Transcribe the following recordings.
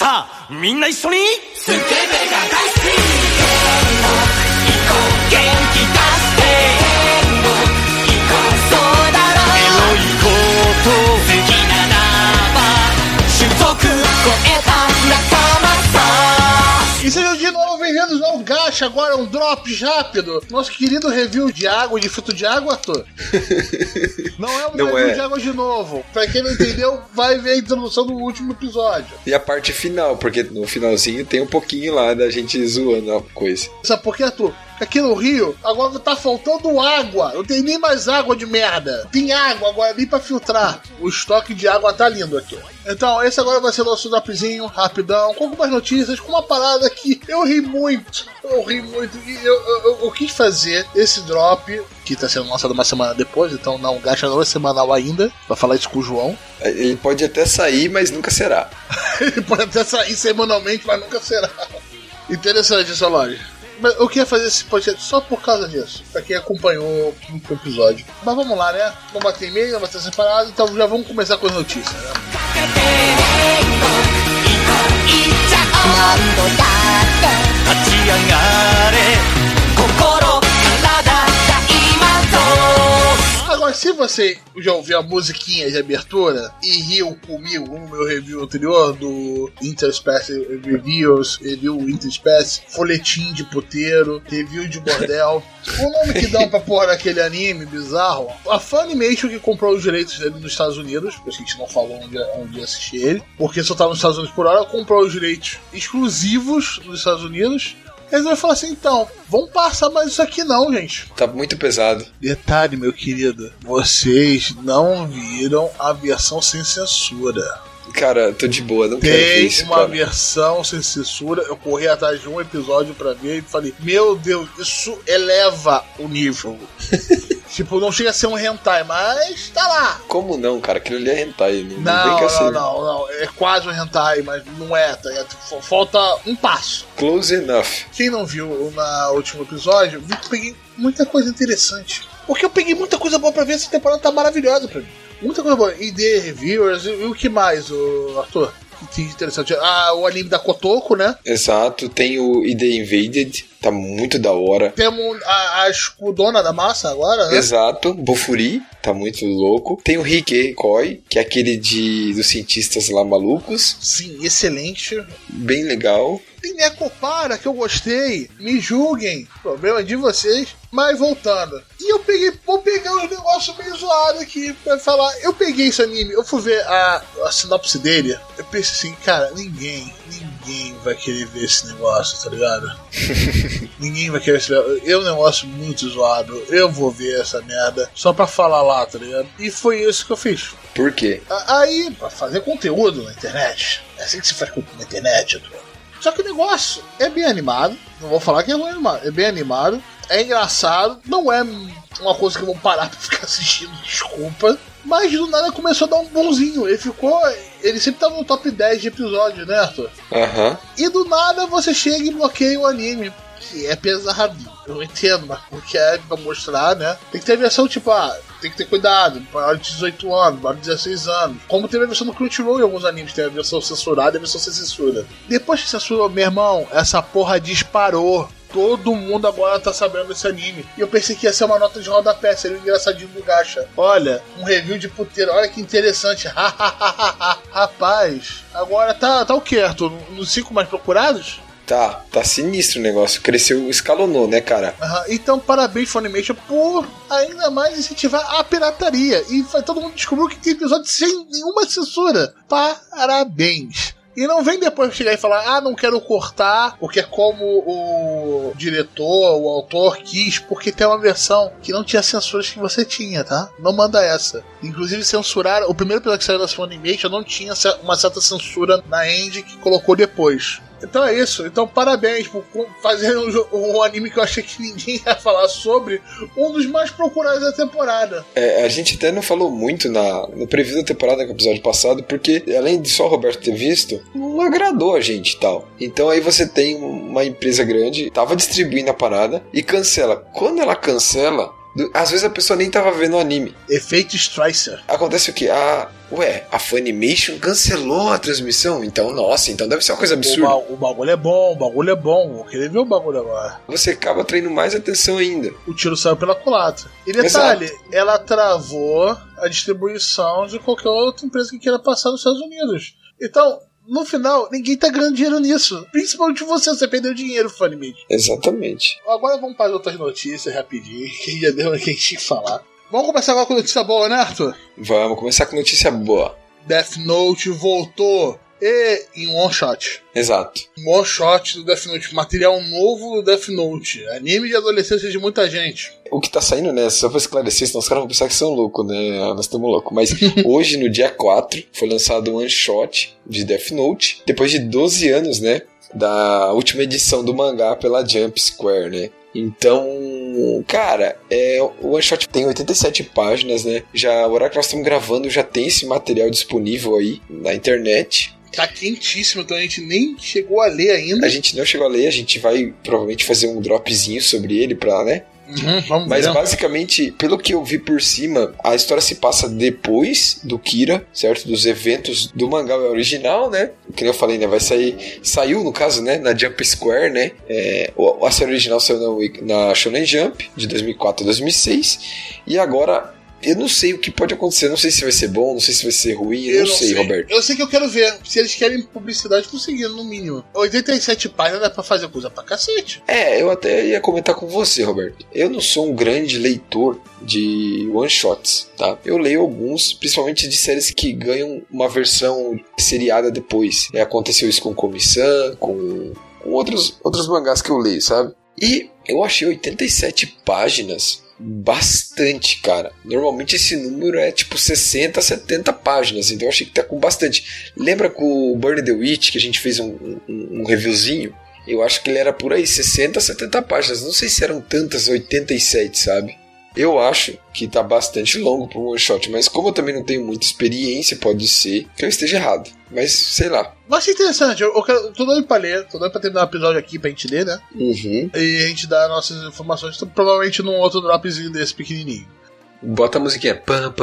さあみんな一緒に。スケベが大好き agora um Drops rápido. Nosso querido review de água, de fruto de água, Arthur. Não é um Não review é. de água de novo. Pra quem não entendeu, vai ver a introdução do último episódio. E a parte final, porque no finalzinho tem um pouquinho lá da gente zoando a coisa. Sabe por quê, Arthur? Aqui no Rio, agora tá faltando água. Não tem nem mais água de merda. Tem água agora nem pra filtrar. O estoque de água tá lindo aqui. Então, esse agora vai ser nosso dropzinho, rapidão, com algumas notícias, com uma parada que eu ri muito. Eu ri muito. E eu, eu, eu- eu quis fazer esse drop, que tá sendo lançado uma semana depois, então não gasta não é semanal ainda, pra falar isso com o João. Ele pode até sair, mas nunca será. Ele pode até sair semanalmente, mas nunca será. Interessante essa loja. Eu queria fazer esse podcast só por causa disso, pra quem acompanhou o episódio. Mas vamos lá, né? Não vai ter e-mail, não vai ter separado, então já vamos começar com as notícias, né? 何 se você já ouviu a musiquinha de abertura e riu comigo no meu review anterior do Interspace Reviews, review Interspace, folhetim de puteiro, review de bordel, o nome que dão pra porra daquele anime bizarro, a Funimation que comprou os direitos dele nos Estados Unidos, porque a gente não falou onde, onde assistir ele, porque só tava nos Estados Unidos por hora, comprou os direitos exclusivos nos Estados Unidos. Eles vão falar assim, então, vamos passar mais isso aqui não, gente. Tá muito pesado. Detalhe, meu querido, vocês não viram a versão sem censura. Cara, tô de boa, não quero ver Tem isso, uma cara. versão sem censura. Eu corri atrás de um episódio pra ver e falei: Meu Deus, isso eleva o nível. tipo, não chega a ser um hentai, mas tá lá. Como não, cara? Aquilo ali é hentai. Não, não Não, não, assim. não, não. É quase um hentai, mas não é, tá? F- Falta um passo. Close enough. Quem não viu na último episódio, vi que peguei muita coisa interessante. Porque eu peguei muita coisa boa pra ver, essa temporada tá maravilhosa pra mim. Muita coisa boa. ID Reviewers, e, e o que mais, o Arthur? Interessante? Ah, o anime da Kotoko, né? Exato. Tem o ID Invaded. Tá muito da hora. Temos a, a escudona da massa agora, né? Exato, Bofuri, tá muito louco. Tem o Rike Koi, que é aquele de dos cientistas lá malucos, Sim, excelente. bem legal. Tem Necopara que eu gostei. Me julguem. Problema de vocês. Mas voltando. E eu peguei, vou pegar uns negócios meio zoados aqui pra falar. Eu peguei esse anime, eu fui ver a, a sinopse dele. Eu pensei assim, cara, ninguém, ninguém vai querer ver esse negócio, tá ligado? ninguém vai querer esse negócio. É um negócio muito zoado. Eu vou ver essa merda só pra falar lá, tá ligado? E foi isso que eu fiz. Por quê? Aí, pra fazer conteúdo na internet, é assim que se faz conteúdo na internet, Arthur. Só que o negócio é bem animado, não vou falar que é ruim animado, é bem animado, é engraçado, não é uma coisa que eu vou parar pra ficar assistindo, desculpa. Mas do nada começou a dar um bonzinho, ele ficou. Ele sempre tava no top 10 de episódios, né, Arthur? Aham. E do nada você chega e bloqueia o anime. Que é pesado. Eu entendo, mas porque é pra mostrar, né? Tem que ter versão tipo, ah, tem que ter cuidado, maior de 18 anos, maior de 16 anos. Como teve a versão do Crunchyroll em alguns animes, tem a versão censurada e a versão sem censura. Depois que censurou, meu irmão, essa porra disparou. Todo mundo agora tá sabendo desse anime. E eu pensei que ia ser uma nota de rodapé, seria o engraçadinho do Gacha. Olha, um review de puteiro, olha que interessante. Rapaz, agora tá, tá o que, Arthur? Nos cinco mais procurados? Tá, tá sinistro o negócio. Cresceu, escalonou, né, cara? Aham, Então, parabéns, Funimation, por ainda mais incentivar a pirataria. E todo mundo descobriu que tem episódio sem nenhuma censura. Parabéns. E não vem depois chegar e falar, ah, não quero cortar, porque é como o diretor, o autor quis, porque tem uma versão que não tinha censuras que você tinha, tá? Não manda essa. Inclusive, censurar. O primeiro episódio que saiu da Funimation não tinha uma certa censura na end que colocou depois. Então é isso. Então parabéns por fazer um, um anime que eu achei que ninguém ia falar sobre. Um dos mais procurados da temporada. É, a gente até não falou muito na, no preview da temporada no episódio passado, porque além de só o Roberto ter visto, não agradou a gente e tal. Então aí você tem uma empresa grande, tava distribuindo a parada e cancela. Quando ela cancela, Às vezes a pessoa nem tava vendo o anime. Efeito Stricer. Acontece o quê? Ah, ué, a Funimation cancelou a transmissão. Então, nossa, então deve ser uma coisa O, absurda. ba- o bagulho é bom, o bagulho é bom. Vou querer ver o bagulho agora. Você acaba atraindo mais atenção ainda. O tiro saiu pela culatra. E detalhe, ela travou a distribuição de qualquer outra empresa que queira passar nos Estados Unidos. Então, no final, ninguém tá ganhando dinheiro nisso. Principalmente você, você perdeu dinheiro, Funimation. Exatamente. Agora vamos para as outras notícias rapidinho, que já deu gente tinha que falar. Vamos começar agora com notícia boa, né, Arthur? Vamos começar com notícia boa. Death Note voltou. E em one shot. Exato. Um one shot do Death Note. Material novo do Death Note. Anime de adolescência de muita gente. O que tá saindo, né? Só pra esclarecer, senão os caras vão pensar que são loucos, né? Ah, Nós estamos loucos. Mas hoje, no dia 4, foi lançado um one shot de Death Note. Depois de 12 anos, né? Da última edição do mangá pela Jump Square, né? Então, cara, é, o One Shot tem 87 páginas, né? Já, o horário que nós estamos gravando já tem esse material disponível aí na internet. Tá quentíssimo, então a gente nem chegou a ler ainda. A gente não chegou a ler, a gente vai provavelmente fazer um dropzinho sobre ele pra, né? Uhum, Mas ver. basicamente, pelo que eu vi por cima, a história se passa depois do Kira, certo? Dos eventos do mangá original, né? Que eu falei, né? Vai sair. Saiu, no caso, né? Na Jump Square, né? É, a série original saiu na, na Shonen Jump, de 2004 a 2006. E agora. Eu não sei o que pode acontecer, não sei se vai ser bom, não sei se vai ser ruim, eu, não, sei, Roberto. Eu sei que eu quero ver. Se eles querem publicidade, conseguindo, no mínimo. 87 páginas dá pra fazer coisa pra cacete. É, eu até ia comentar com você, Roberto. Eu não sou um grande leitor de one-shots, tá? Eu leio alguns, principalmente de séries que ganham uma versão seriada depois. É, aconteceu isso com Komi-san, com, com outros, outros mangás que eu leio, sabe? E eu achei 87 páginas bastante, cara. Normalmente esse número é tipo 60, 70 páginas, então eu achei que tá com bastante. Lembra com o Burn the Witch que a gente fez um, um, um reviewzinho? Eu acho que ele era por aí, 60, 70 páginas. Não sei se eram tantas 87, sabe? Eu acho que tá bastante longo para um one shot, mas como eu também não tenho muita experiência, pode ser que eu esteja errado. Mas sei lá. Mas é interessante, eu, eu quero, tô doido pra ler, tô doido pra terminar o episódio aqui pra gente ler, né? Uhum. E a gente dá nossas informações, então, provavelmente num outro dropzinho desse pequenininho. Bota a musiquinha. Pam,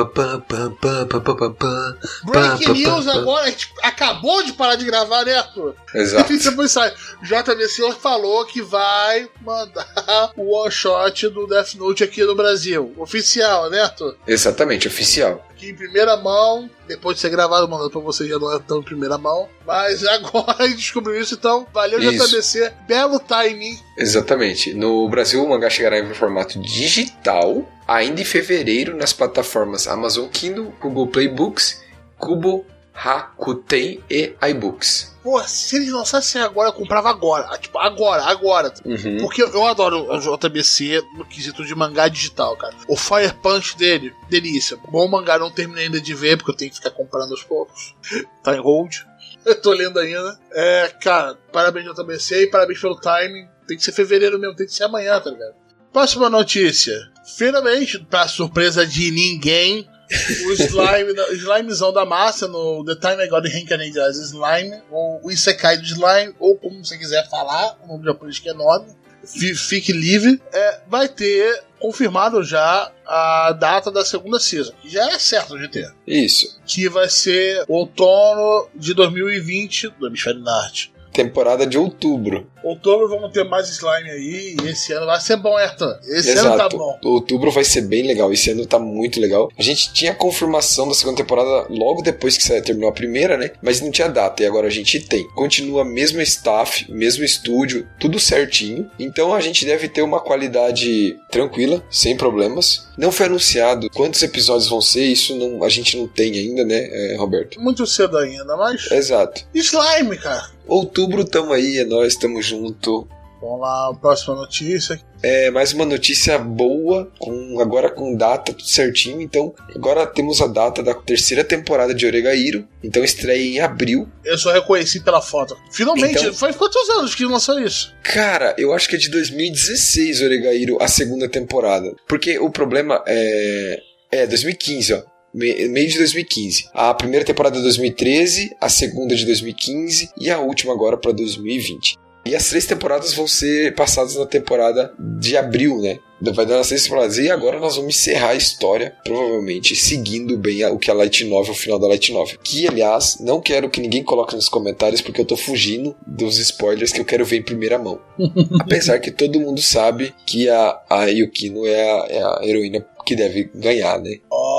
Breaking News agora, a gente acabou de parar de gravar, né, Arthur? Exato. E depois sai. JV, Senhor falou que vai mandar o one shot do Death Note aqui no Brasil. Oficial, né, Arthur? Exatamente, oficial. Que em primeira mão, depois de ser gravado, mandando pra você já não é tão em primeira mão. Mas agora a gente descobriu isso, então valeu Isso. JVC. Belo timing. Exatamente. No Brasil, o mangá chegará em formato digital ainda em fevereiro nas plataformas Amazon Kindle, Google Play Books, Kubo, Rakuten e iBooks. Pô, se eles lançassem agora, eu comprava agora. Ah, Tipo, agora, agora. Uhum. Porque eu adoro a JBC no quesito de mangá digital, cara. O Fire Punch dele, delícia. Bom mangá, não terminei ainda de ver, porque eu tenho que ficar comprando aos poucos. Tá em hold. Eu tô lendo ainda. É, cara, parabéns JBC e parabéns pelo timing. Tem que ser fevereiro mesmo, tem que ser amanhã, tá ligado? Próxima notícia. Finalmente, pra surpresa de ninguém, o slime, o slimezão da massa no The Time I Got Reincarnated as Slime, ou o Isekai do Slime, ou como você quiser falar, o nome japonês que é nome, fi- fique livre, é, vai ter confirmado já a data da segunda season, que já é certo de ter, Isso. que vai ser outono de 2020 do Hemisfério Norte. Temporada de outubro. Outubro vamos ter mais slime aí, e esse ano vai ser bom, Ayrton. Esse ano tá Exato. bom. Outubro vai ser bem legal. Esse ano tá muito legal. A gente tinha a confirmação da segunda temporada logo depois que terminou a primeira, né? Mas não tinha data. E agora a gente tem. Continua mesmo staff, mesmo estúdio, tudo certinho. Então a gente deve ter uma qualidade tranquila, sem problemas. Não foi anunciado quantos episódios vão ser. Isso não, a gente não tem ainda, né, é, Roberto? Muito cedo ainda, mas. Exato. Slime, cara. Outubro tamo aí, é nós, tamo junto. Vamos lá, próxima notícia. É mais uma notícia boa, com agora com data tudo certinho. Então, agora temos a data da terceira temporada de Oregairo. Então, estreia em abril. Eu só reconheci pela foto. Finalmente, Então- faz quantos anos que lançou isso? Cara, eu acho que é de 2016 Oregairo, a segunda temporada. Porque o problema é. É, 2015, ó. Me- Meio de 2015. A primeira temporada é 2013, a segunda de 2015 e a última agora para 2020. E as três temporadas vão ser passadas na temporada de abril, né? Vai dar nas três temporadas. E agora nós vamos encerrar a história, provavelmente, seguindo bem o que a Light Novel, o final da Light Novel. Que, aliás, não quero que ninguém coloque nos comentários, porque eu tô fugindo dos spoilers que eu quero ver em primeira mão. Apesar que todo mundo sabe que a, a Yukino é a, é a heroína que deve ganhar, né?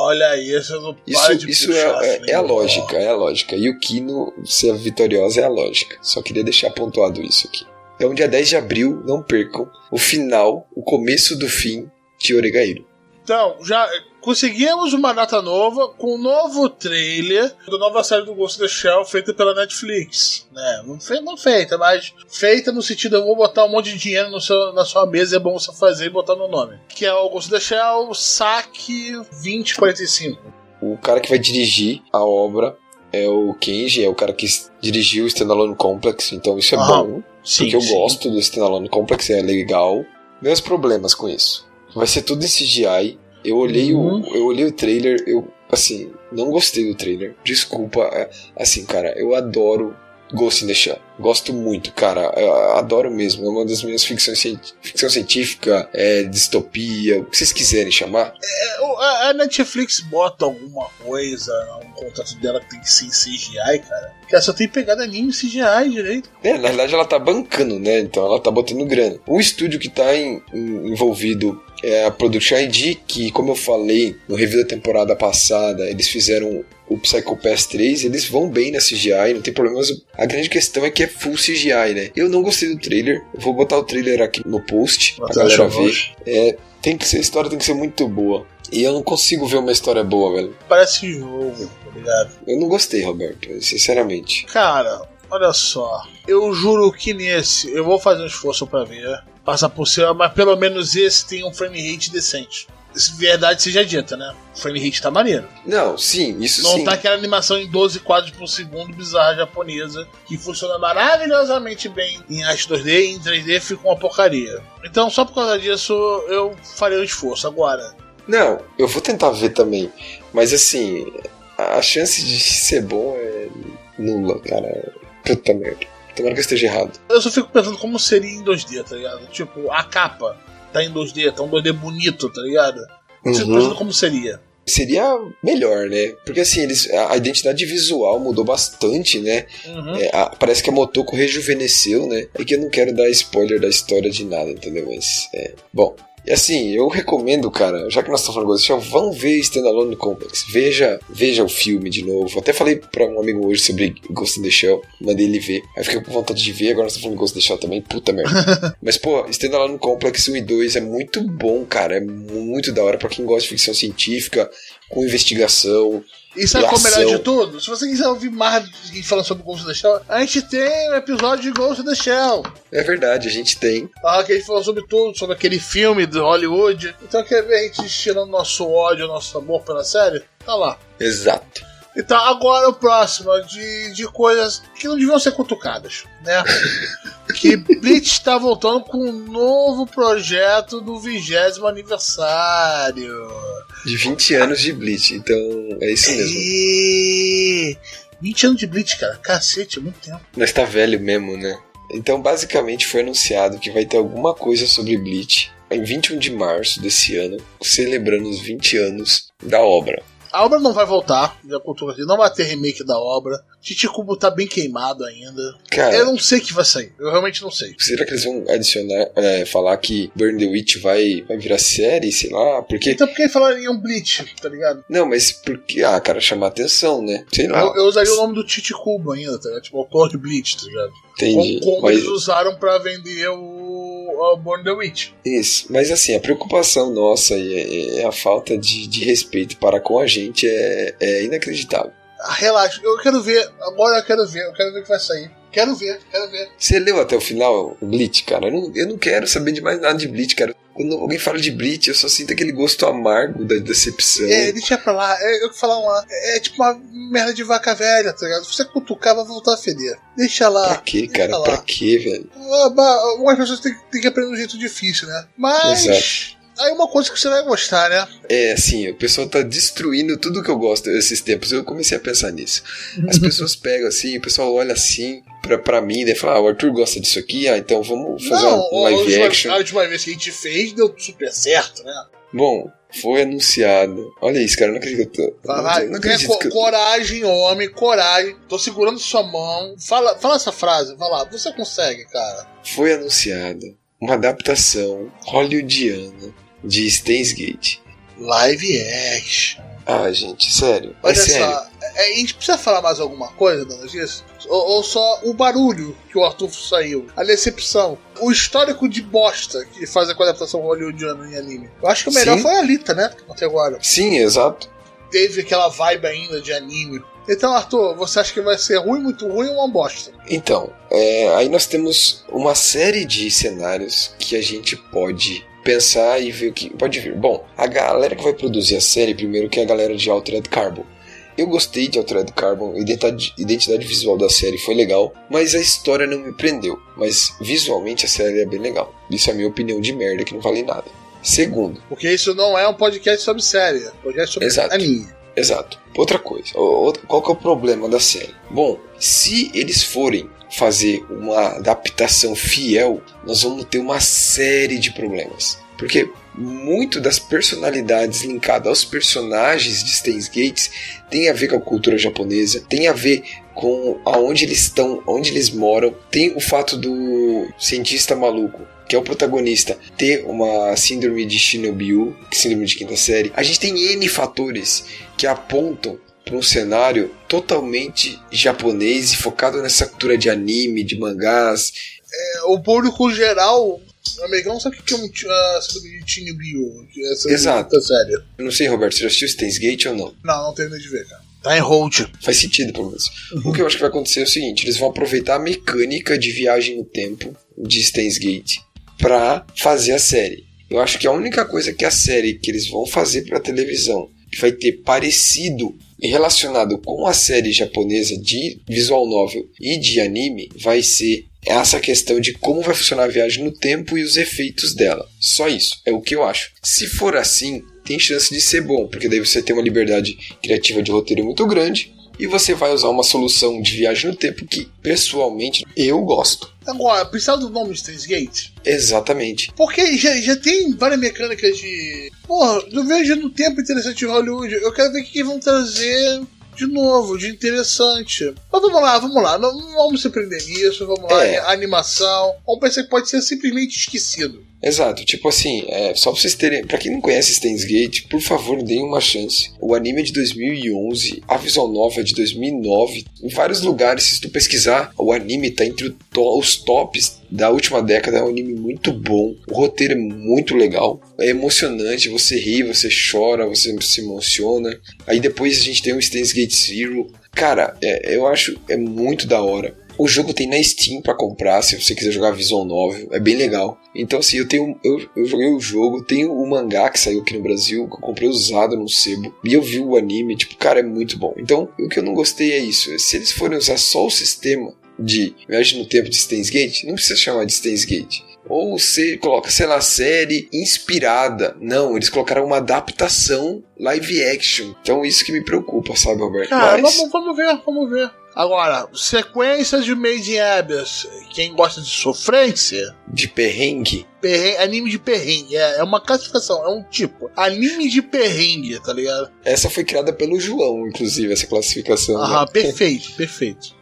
Olha isso, eu não Isso, isso é, é, é a lógica, é a lógica. Yukino ser vitoriosa é a lógica. Só queria deixar pontuado isso aqui. Então, dia 10 de abril, não percam o final, o começo do fim de Oregairo. Então, já conseguimos uma data nova com um novo trailer da nova série do Ghost in the Shell feita pela Netflix. Né? Não, fe não feita, mas feita no sentido eu vou botar um monte de dinheiro seu, na sua mesa é bom você fazer e botar no nome. Que é o Ghost in the Shell Saque 2045. O cara que vai dirigir a obra é o Kenji, é o cara que dirigiu o Standalone Complex, então isso é Ah, bom. Sim, porque eu sim. gosto do Standalone Complex, é legal. Meus problemas com isso. Vai ser tudo em CGI. Eu olhei, Uhum. o, eu olhei o trailer, eu, assim, não gostei do trailer. Desculpa. é, Assim, cara, eu adoro Ghost in the Shell. Gosto muito, cara. Eu adoro mesmo. É uma das minhas ficções ficção científica, é, distopia, o que vocês quiserem chamar. É, a, Netflix bota alguma coisa, um contrato dela que tem que ser em CGI, cara. Que ela só tem pegado anime em CGI direito. É, na verdade ela tá bancando, né? Então ela tá botando grana. O estúdio que tá em- em- envolvido é a Production ID, que, como eu falei no review da temporada passada, eles fizeram o Psycho Pass 3, eles vão bem na CGI, não tem problema, mas a grande questão é que é full CGI, né? Eu não gostei do trailer, eu vou botar o trailer aqui no post pra galera ver. É, tem que ser, a história tem que ser muito boa. E eu não consigo ver uma história boa, velho. Parece jogo, tá ligado? Eu não gostei, Roberto, sinceramente. Cara, olha só. Eu juro que nesse eu vou fazer um esforço pra ver. Passar por cima, mas pelo menos esse tem um frame rate decente. Se verdade seja dita, né? O frame rate tá maneiro. Não, sim, isso Não sim. tá aquela animação em 12 quadros por segundo bizarra japonesa que funciona maravilhosamente bem em arte 2D e em 3D fica uma porcaria. Então, só por causa disso, eu farei um esforço. Agora, Não, eu vou tentar ver também. Mas assim, a chance de ser bom é nula, cara. Puta merda. Tomara que eu esteja errado. eu só fico pensando como seria em 2D, tá ligado? Tipo, a capa tá em 2D, tá um 2D bonito, tá ligado? Eu fico Uhum. pensando como seria. Seria melhor, né? Porque assim, eles, a identidade visual mudou bastante, né? Uhum. É, a- parece que a Motoko rejuvenesceu, né? É que eu não quero dar spoiler da história de nada, entendeu? Mas, é. Bom. E assim, eu recomendo, cara, já que nós estamos falando de Ghost in the Shell, vão ver Standalone Complex. Veja, veja o filme de novo. Até falei pra um amigo hoje sobre Ghost in the Shell, mandei ele ver. Aí fiquei com vontade de ver, agora nós estamos falando de Ghost in the Shell também, puta merda. Mas, pô, Standalone Complex 1 e 2 é muito bom, cara. É muito da hora pra quem gosta de ficção científica, com investigação. E sabe qual é o melhor de tudo? Se você quiser ouvir mais de gente falando sobre Ghost in the Shell, a gente tem um episódio de Ghost in the Shell. É verdade, a gente tem. Ah, que a gente falou sobre tudo, sobre aquele filme do Hollywood. Então quer ver a gente tirando nosso ódio, nosso amor pela série? Tá lá. Exato. Então agora o próximo de, de coisas que não deviam ser cutucadas, né? que Blitz está voltando com um novo projeto do vigésimo aniversário. De 20 anos de Bleach, então é isso mesmo. E... 20 anos de Blitz, cara. Cacete, é muito tempo. Nós tá velho mesmo, né? Então, basicamente, foi anunciado que vai ter alguma coisa sobre Bleach em 21 de março desse ano, celebrando os 20 anos da obra. A obra não vai voltar, já contou aqui, não vai ter remake da obra. Chichicubo tá bem queimado ainda. Cara, Eu não sei o que vai sair, eu realmente não sei. será que eles vão adicionar, é, falar que Burn the Witch vai, vai virar série, sei lá? Porque. Então por que falaria um Bleach, tá ligado? Não, mas porque. Ah, cara, chamar atenção, né? Sei lá. Eu, eu usaria o nome do Chichicubo ainda, tá ligado? Tipo, autor de Bleach, tá ligado? Entendi. Como, como mas... eles usaram pra vender o, o Born the Witch. Isso, mas assim, a preocupação nossa e, a falta de, de respeito para com a gente é, é inacreditável. Ah, Relaxa, eu quero ver, agora eu quero ver, eu quero ver o que vai sair. Quero ver, quero ver. Você leu até o final o Bleach, cara? Eu não, eu não quero saber de mais nada de Bleach, cara. Quando alguém fala de Bleach, eu só sinto aquele gosto amargo da decepção. É, deixa pra lá, é, eu que falar lá. É, é tipo uma merda de vaca velha, tá ligado? Se você cutucar, vai voltar a feder. Deixa lá. Pra quê, cara? lá. Pra quê, velho? Ah, Algumas pessoas têm, têm que aprender um jeito difícil, né? Mas. Aí uma coisa que você vai gostar, né? É, assim, o pessoal tá destruindo tudo que eu gosto esses tempos. Eu comecei a pensar nisso. As pessoas pegam assim, o pessoal olha assim pra, pra mim, daí fala, ah, o Arthur gosta disso aqui, ah, então vamos fazer Não, uma live a, action. última, a última vez que a gente fez deu super certo, né? Bom, foi anunciado. Olha isso, cara, eu não acredito que eu tô. Vai, não, não tenha acredito co- que eu... coragem, homem, coragem. Tô segurando sua mão. Fala, fala essa frase, vai lá. Você consegue, cara. Foi anunciada uma adaptação hollywoodiana de Steins Gate. Live action. Ah, gente, sério. É Olha sério. só, é, a gente precisa falar mais alguma coisa, dona disso? Ou, ou só o barulho que o Arthur saiu, a decepção, o histórico de bosta que faz com a adaptação hollywoodiana em anime. Eu acho que o melhor Sim. foi a Alita, né? Até agora. Sim, exato. Teve aquela vibe ainda de anime. Então, Arthur, você acha que vai ser ruim, muito ruim ou uma bosta? Então, é, aí nós temos uma série de cenários que a gente pode pensar e ver o que pode vir. Bom, a galera que vai produzir a série, primeiro que é a galera de Altered Carbon. Eu gostei de Altered Carbon, a identidade, visual da série foi legal, mas a história não me prendeu. Mas visualmente a série é bem legal. Isso é a minha opinião de merda que não vale nada. Segundo, Porque isso não é um podcast sobre série, é um podcast sobre Exato. anime. Exato. Outra coisa, qual que é o problema da série? Bom, se eles forem fazer uma adaptação fiel, nós vamos ter uma série de problemas. Porque muito das personalidades linkadas aos personagens de Steins Gates tem a ver com a cultura japonesa, tem a ver com aonde eles estão, onde eles moram, tem o fato do cientista maluco que é o protagonista, ter uma síndrome de Shinobiu, síndrome de quinta série. A gente tem N fatores que apontam para um cenário totalmente japonês e focado nessa cultura de anime, de mangás. É, o público geral americano sabe o que é um uh, de Chinibio, é essa Exato. outra série. Eu não sei, Roberto, você já assistiu Steins Gate ou não? Não, não terminei de ver, cara. Tá em hold. Faz sentido, pelo menos. O que eu acho que vai acontecer é o seguinte: eles vão aproveitar a mecânica de viagem no tempo de Steins Gate para fazer a série. Eu acho que a única coisa que a série que eles vão fazer para televisão que vai ter parecido e relacionado com a série japonesa de visual novel e de anime vai ser essa questão de como vai funcionar a viagem no tempo e os efeitos dela. Só isso, é o que eu acho. Se for assim, tem chance de ser bom, porque daí você tem uma liberdade criativa de roteiro muito grande e você vai usar uma solução de viagem no tempo que, pessoalmente, eu gosto. Agora, precisa do nome de Steins Gate? Exatamente. Porque já, já tem várias mecânicas de. Porra, eu vejo no tempo interessante de Hollywood. Eu quero ver o que vão trazer de novo, de interessante. Mas vamos lá, vamos lá. Não, não vamos se prender nisso. Vamos lá. É. Animação. Vamos pensar que pode ser simplesmente esquecido. Exato, tipo assim, é, só pra vocês terem. Pra quem não conhece Steins Gate, por favor, deem uma chance. O anime é de 2011, a visual novel é de 2009. Em vários lugares, se tu pesquisar, o anime tá entre to- os tops da última década. É um anime muito bom, o roteiro é muito legal, é emocionante. Você ri, você chora, você se emociona. Aí depois a gente tem o Steins Gate Zero. Cara, é- eu acho é muito da hora. O jogo tem na Steam pra comprar, se você quiser jogar visual novel, é bem legal. Então assim, eu tenho eu, eu joguei o jogo, tenho o mangá que saiu aqui no Brasil, que eu comprei usado no sebo, e eu vi o anime, tipo, cara, é muito bom. Então, o que eu não gostei é isso, se eles forem usar só o sistema de viagem no tempo de Steins Gate, não precisa chamar de Steins Gate. Ou você coloca, sei lá, série inspirada. Não, eles colocaram uma adaptação live action. Então isso que me preocupa, sabe, Roberto? Cara, Mas- vamos, vamos ver, vamos ver. Agora, sequências de Made in Abyss. Quem gosta de sofrência, de perrengue. perrengue, anime de perrengue. É, é uma classificação, é um tipo. Anime de perrengue, tá ligado? Essa foi criada pelo João, inclusive, essa classificação. né? Aham, perfeito, perfeito.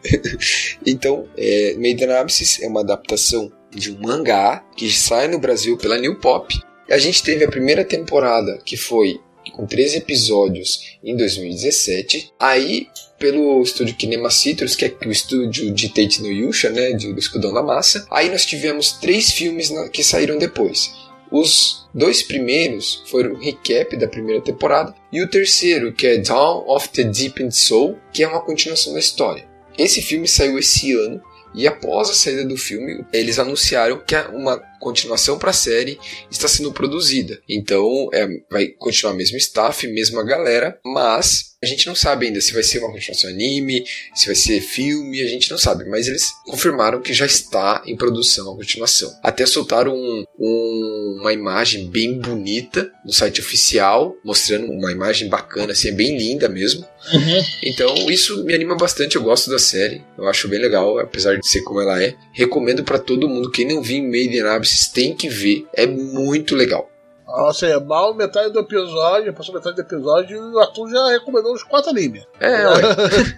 Então, é, Made in Abyss é uma adaptação de um mangá que sai no Brasil pela New Pop. E a gente teve a primeira temporada, que foi com 13 episódios em 2017. Aí, pelo estúdio Kinema Citrus, que é o estúdio de Tate no Yusha, né, do, Escudão da Massa. Aí nós tivemos três filmes que saíram depois. Os dois primeiros foram o recap da primeira temporada e o terceiro, que é Dawn of the Deepened Soul, que é uma continuação da história. Esse filme saiu esse ano e após a saída do filme, eles anunciaram que uma continuação para a série está sendo produzida. Então, é, vai continuar mesmo staff, mesma galera, mas gente não sabe ainda se vai ser uma continuação anime, se vai ser filme, a gente não sabe. Mas eles confirmaram que já está em produção a continuação. Até soltaram um, um, uma imagem bem bonita no site oficial, mostrando uma imagem bacana, assim, é bem linda mesmo. Uhum. Então isso me anima bastante, eu gosto da série, eu acho bem legal, apesar de ser como ela é. Recomendo para todo mundo, quem não viu Made in Abyss tem que ver, é muito legal. Ou seja, mal metade do episódio, passou metade do episódio e o Arthur já recomendou os quatro animes. É, ué.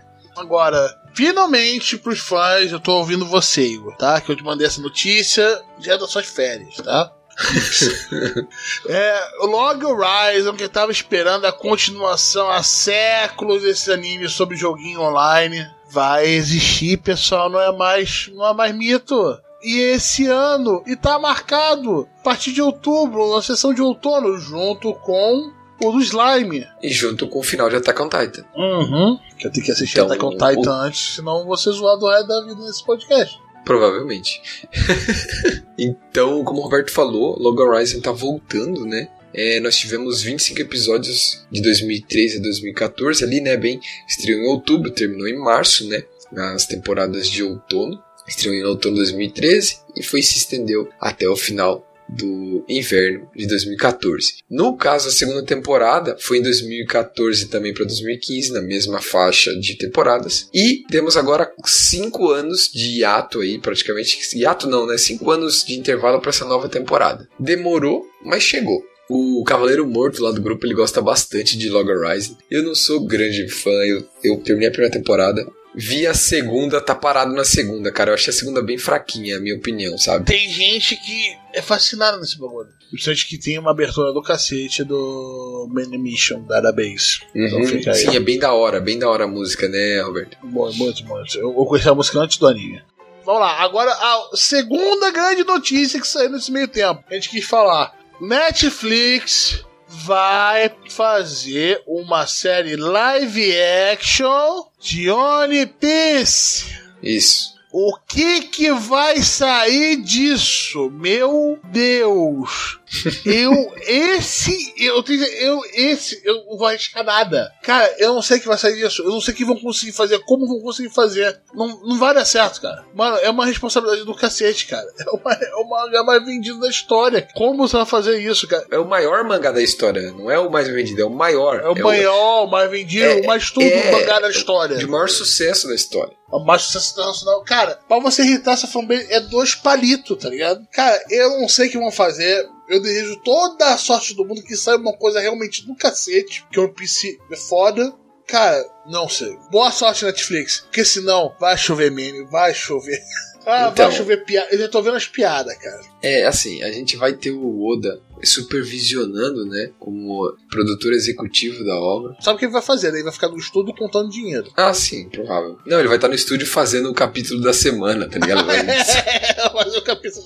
Agora, finalmente pros fãs, eu tô ouvindo você, Igor, tá? Que eu te mandei essa notícia já das suas férias, tá? é, o Log Horizon, que tava esperando a continuação há séculos desse anime sobre joguinho online, vai existir, pessoal, não é mais, não é mais mito. E esse ano, e tá marcado a partir de outubro, na sessão de outono, junto com o do Slime. E junto com o final de Attack on Titan. Uhum. Que eu tenho que assistir Então, Attack on o- Titan antes, senão vou ser zoado o resto da vida nesse podcast. Provavelmente. então, como o Roberto falou, Log Horizon tá voltando, né? É, nós tivemos 25 episódios de 2013 a 2014 ali, né? Bem, estreou em outubro, terminou em março, né? Nas temporadas de outono. Estreou em outono de 2013 e foi se estendeu até o final do inverno de 2014. No caso, a segunda temporada foi em 2014 também para 2015, na mesma faixa de temporadas. E temos agora cinco anos de hiato aí, praticamente. Hiato não, né? Cinco anos de intervalo para essa nova temporada. Demorou, mas chegou. O Cavaleiro Morto lá do grupo ele gosta bastante de Log Horizon. Eu não sou grande fã, eu, eu terminei a primeira temporada. Vi a segunda, tá parado na segunda, cara. Eu achei a segunda bem fraquinha, a minha opinião, sabe? Tem gente que é fascinada nesse bagulho. Principalmente que tem uma abertura do cacete do Main Mission Database. Então Uhum. fica aí. Sim, é bem da hora, bem da hora a música, né, Roberto? Bom, muito, muito. Eu, eu conheci a música antes do anime. Vamos lá, agora a segunda grande notícia que saiu nesse meio tempo. A gente quis falar. Netflix vai fazer uma série live action One Piece. Isso. O que que vai sair disso? Meu Deus! Eu, esse, eu tenho, eu, esse, eu não vou arriscar nada. Cara, eu não sei o que vai sair disso. Eu não sei o que vão conseguir fazer, como vão conseguir fazer. Não, não vai dar certo, cara. Mano, é uma responsabilidade do cacete, cara. É uma, é o mangá mais vendido da história. Como você vai fazer isso, cara? É o maior mangá da história, não é o mais vendido, é o maior. É o maior, o mais vendido, é- o mais tudo é- do mangá da história. de maior sucesso da história. A mais sucesso internacional. Cara, pra você irritar essa fanbase é dois palitos, tá ligado? Cara, eu não sei o que vão fazer. Eu desejo toda a sorte do mundo que saia uma coisa realmente do cacete. Que o PC é foda. Cara, não sei. Boa sorte, Netflix. Porque senão vai chover meme, vai chover. Ah, Então. vai chover piada. Eu já tô vendo as piadas, cara. É, assim, a gente vai ter o Oda supervisionando, né, como produtor executivo da obra. Sabe o que ele vai fazer? Ele vai ficar no estúdio contando dinheiro. Ah, sim, provável. Não, ele vai estar no estúdio fazendo o capítulo da semana, tá ligado? Vai-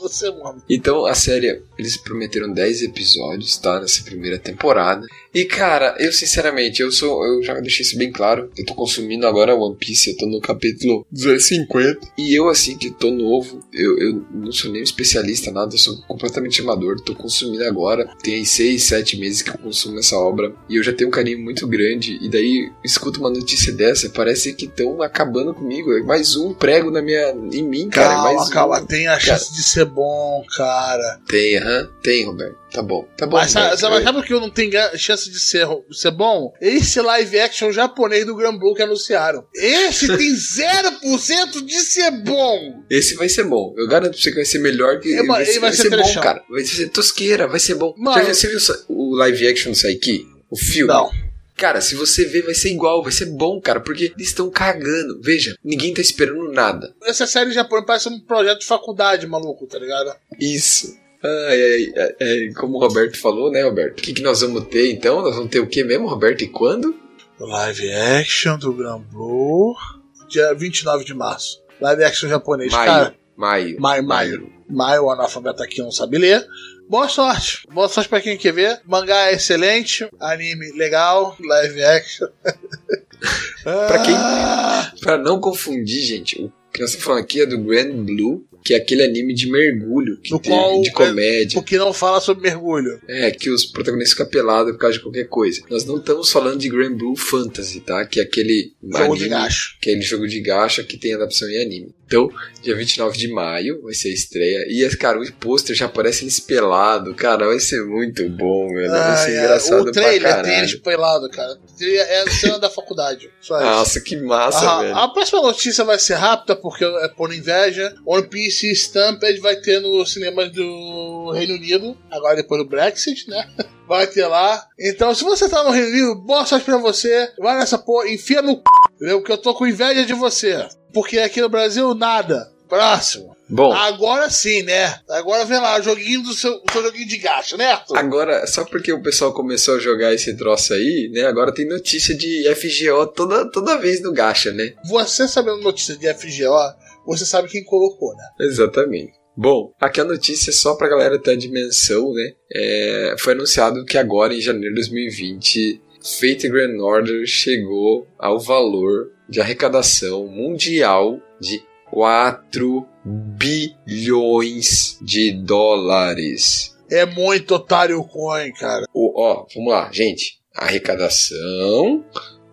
Da semana. Então, a série, eles prometeram 10 episódios, tá? Nessa primeira temporada. E, cara, eu sinceramente, eu sou. Eu já deixei isso bem claro. Eu tô consumindo agora One Piece, eu tô no capítulo 250. E eu, assim, que tô novo, eu, eu não sou nem um especialista, nada, eu sou completamente amador. Tô consumindo agora. Tem aí 6, 7 meses que eu consumo essa obra. E eu já tenho um carinho muito grande. E daí, escuto uma notícia dessa, parece que estão acabando comigo. É mais um prego na minha, em mim, cara. é Calma, mais calma. um. Tem a chance de ser bom, cara. Tem, aham. Tem, Roberto. Tá bom. Tá bom. Mas sabe, sabe, o que eu não tenho chance de ser, ser bom? Esse live action japonês do Gran Blue que anunciaram. Esse tem 0% de ser bom. Esse vai ser bom. Eu garanto pra você que vai ser melhor que. É, mas vai, ele ser, vai vai ser ser bom, cara. Vai ser tosqueira, vai ser bom. Mano. Viu- você viu o live action do Saiki? O filme? Não. Cara, se você ver, vai ser igual, vai ser bom, cara, porque eles estão cagando. Veja, ninguém tá esperando nada. Essa série japonesa parece um projeto de faculdade, maluco, tá ligado? Isso. Ai, ai, ai, como o Roberto falou, né, Roberto? O que, que nós vamos ter então? Nós vamos ter o que mesmo, Roberto? E quando? Live action do Gran Blue, dia 29 de março. Live action japonês, Maio. cara. Maio. Maio, maio. Maio, o analfabeto aqui não sabe ler. Boa sorte. Boa sorte pra quem quer ver. Mangá é excelente. Anime legal. Live action. Pra quem- Ah, Pra não confundir, gente, o que nós estamos falando aqui é do Grand Blue, que é aquele anime de mergulho que tem qual de é- comédia. Porque não fala sobre mergulho. É, que os protagonistas ficam pelados por causa de qualquer coisa. Nós não estamos falando de Grand Blue Fantasy, tá? Que é aquele Jogo de anime, gacho. aquele jogo de gacha que tem adaptação em anime. Então, dia 29 de maio vai ser a estreia. E, cara, o pôster já aparece eles pelado. Cara, vai ser muito bom, velho. Vai ser Ah, é. engraçado O trailer pra tem caralho. eles pelado, cara. É a cena da faculdade. Só isso. Nossa, que massa, Ah, velho. a próxima notícia vai ser rápida, porque é por inveja. One Piece Stampede vai ter nos cinemas do Reino Unido, agora depois do Brexit, né? Vai ter lá. Então, se você tá no Reino Unido, boa sorte pra você. Vai nessa porra, enfia no c... entendeu? Que eu tô com inveja de você. Porque aqui no Brasil, nada. Próximo. Bom, Agora sim, né? Agora vem lá, joguinho do seu, seu joguinho de gacha, né, Arthur? Agora, só porque o pessoal começou a jogar esse troço aí, né? Agora tem notícia de FGO toda, toda vez no gacha, né? Você sabendo notícia de FGO, você sabe quem colocou, né? Exatamente. Bom, aqui a notícia é só pra galera ter a dimensão, né? É, foi anunciado que agora, em janeiro de 2020, Fate Grand Order chegou ao valor de arrecadação mundial de 4 bilhões de dólares. É muito otário coin, cara. O, ó, vamos lá, gente. Arrecadação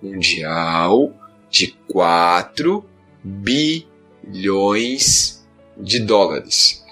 mundial de 4 bilhões de dólares.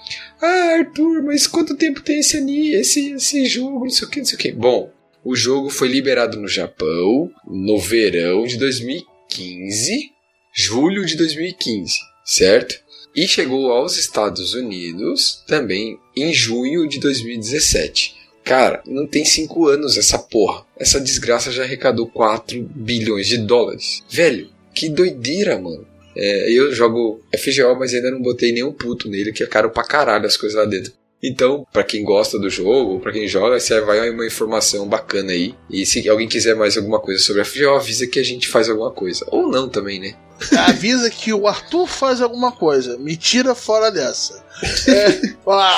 Ah, Arthur, mas quanto tempo tem esse esse, esse jogo, não sei o que, não sei o que. Bom, o jogo foi liberado no Japão no verão de 2015, julho de 2015, certo? E chegou aos Estados Unidos também em junho de 2017. Cara, não tem 5 anos essa porra. Essa desgraça já arrecadou 4 bilhões de dólares. Velho, que doideira, mano. É, eu jogo FGO, mas ainda não botei nenhum puto nele, que é caro pra caralho as coisas lá dentro. Então, pra quem gosta do jogo, pra quem joga, você vai uma informação bacana aí. E se alguém quiser mais alguma coisa sobre FGO, avisa que a gente faz alguma coisa. Ou não também, né? Avisa que o Arthur faz alguma coisa. Me tira fora dessa. É,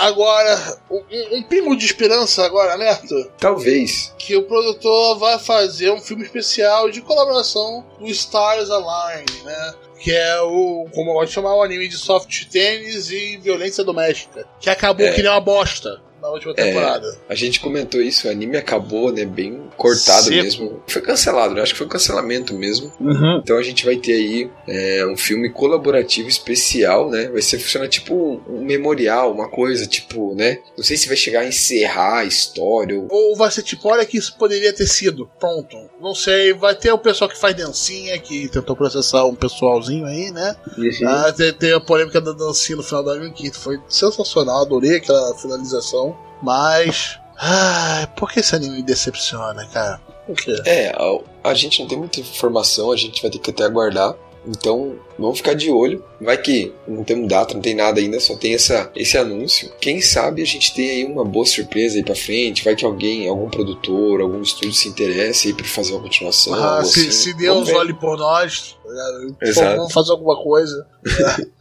agora, um, um pingo de esperança agora, né, Arthur? Talvez. Que o produtor vai fazer um filme especial de colaboração do Stars Align, né? Que é o, como eu gosto de chamar, o anime de soft tênis e violência doméstica. Que acabou É. que nem uma bosta última É. temporada. A gente comentou isso, o anime acabou, né? Bem cortado Seco. mesmo. Foi cancelado, né? Acho que foi um cancelamento mesmo. Então a gente vai ter aí é, um filme colaborativo especial, né? Vai ser funcionar tipo um, memorial, uma coisa tipo, né? Não sei se vai chegar a encerrar a história. Ou... Ou vai ser tipo, olha que isso poderia ter sido. Pronto. Não sei. Vai ter o pessoal que faz dancinha, que tentou processar um pessoalzinho aí, né? Ah, tem, tem a polêmica da dancinha no final do anime, que foi sensacional. Adorei aquela finalização. Mas. Ai, por que esse anime me decepciona, cara? Por quê? É, a, a gente não tem muita informação, a gente vai ter que até aguardar. Então, vamos ficar de olho. Vai que não temos data, não tem nada ainda, só tem essa, esse anúncio. Quem sabe a gente tem aí uma boa surpresa aí pra frente. Vai que alguém, algum produtor, algum estúdio se interesse aí pra fazer uma continuação. Ah, se, assim. se Vamos Deus ver. olhe por nós, Exato. favor, vamos fazer alguma coisa.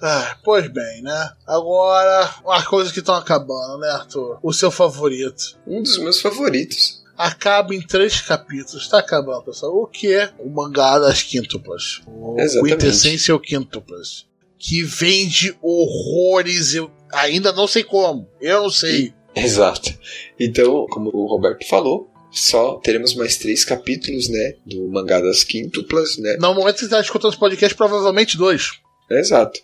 Ah, pois bem, né? Agora, as coisas que estão acabando, né, Arthur? O seu favorito. Um dos meus favoritos. Acaba em três capítulos. Tá acabando, pessoal. O que é o mangá das quíntuplas? O. Quintessência Quíntuplas. Que vende horrores. Eu ainda não sei como. Eu não sei. Exato. Então, como o Roberto falou, só teremos mais três capítulos, né? Do mangá das quíntuplas, né? No momento que você está escutando esse podcast, provavelmente dois. Exato.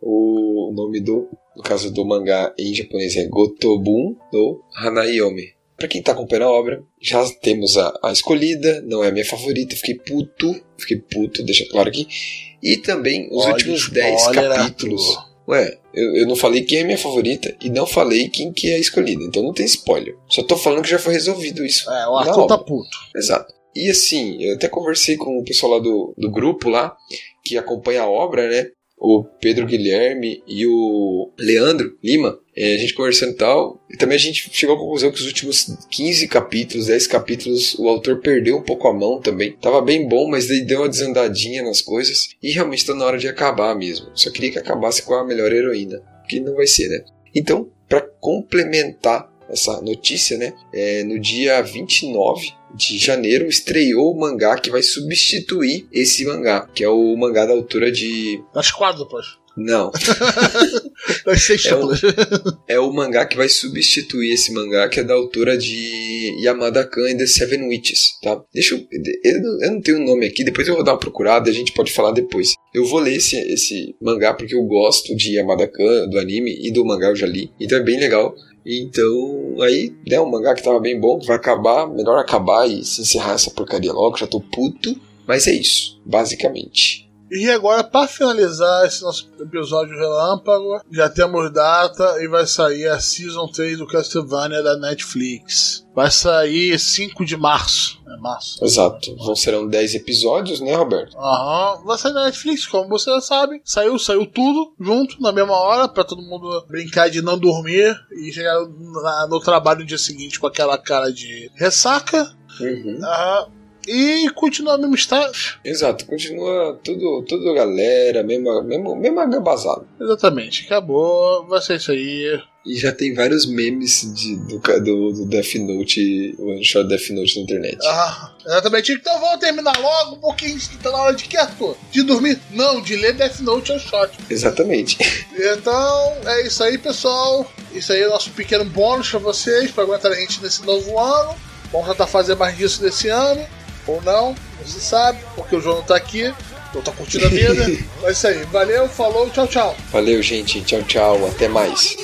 O nome do, no caso do mangá em japonês é Gotobun no Hanayomi. Pra quem tá acompanhando a obra, já temos a, a escolhida, não é a minha favorita, fiquei puto, fiquei puto, deixa claro aqui. E também os Olha, últimos 10 spoiler, capítulos. Ué, eu, eu não falei quem é minha favorita e não falei quem que é a escolhida, então não tem spoiler. Só tô falando que já foi resolvido isso. É, o Arthur tá puto. Exato. E assim, eu até conversei com o pessoal lá do, do grupo lá, que acompanha a obra, né? O Pedro Guilherme e o Leandro Lima. É, a gente conversando e tal. E também a gente chegou à conclusão que os últimos 15 capítulos, 10 capítulos, o autor perdeu um pouco a mão também. Tava bem bom, mas daí deu uma desandadinha nas coisas. E realmente tá na hora de acabar mesmo. Só queria que acabasse com a melhor heroína. Que não vai ser, né? Então, para complementar essa notícia, né? É, no dia 29 de janeiro estreou o mangá que vai substituir esse mangá, que é o mangá da autora de. Das quádruplas. Não. Das sextuplas. É o mangá que vai substituir esse mangá, que é da autora de Yamada Kan e The Seven Witches, tá? Deixa eu. Eu não, tenho o nome aqui, depois eu vou dar uma procurada e a gente pode falar depois. Eu vou ler esse, esse mangá porque eu gosto de Yamada Kan, do anime e do mangá eu já li, então é bem legal. Então, aí, né, um mangá que tava bem bom, que vai acabar, melhor acabar e se encerrar essa porcaria logo, já tô puto. Mas é isso, basicamente. E agora, para finalizar esse nosso episódio relâmpago, já temos data e vai sair a Season 3 do Castlevania da Netflix. Vai sair 5 de março. É março. Exato. Vão serão 10 episódios, né, Roberto? Aham. Vai sair na Netflix, como você já sabe. Saiu, saiu tudo junto, na mesma hora, para todo mundo brincar de não dormir e chegar no trabalho no dia seguinte com aquela cara de ressaca. Uhum. Aham. E continua mesmo status. Exato, continua tudo, tudo galera, mesma, mesmo, mesma gabazada. Exatamente, acabou. Vai ser isso aí. E já tem vários memes de, do, do, do Death Note, o one shot Death Note na internet. Ah, exatamente. Então vamos terminar logo, porque a gente tá na hora de que, Arthur? De dormir? Não, de ler Death Note é shot. Exatamente. Então, é isso aí, pessoal. Isso aí é o nosso pequeno bônus pra vocês, pra aguentar a gente nesse novo ano. Vamos tentar fazer mais disso nesse ano. Ou não, não se sabe, porque o João não tá aqui. Eu tô curtindo a vida. é isso aí. Valeu, falou, tchau, tchau. Valeu, gente. Tchau, tchau. Até mais.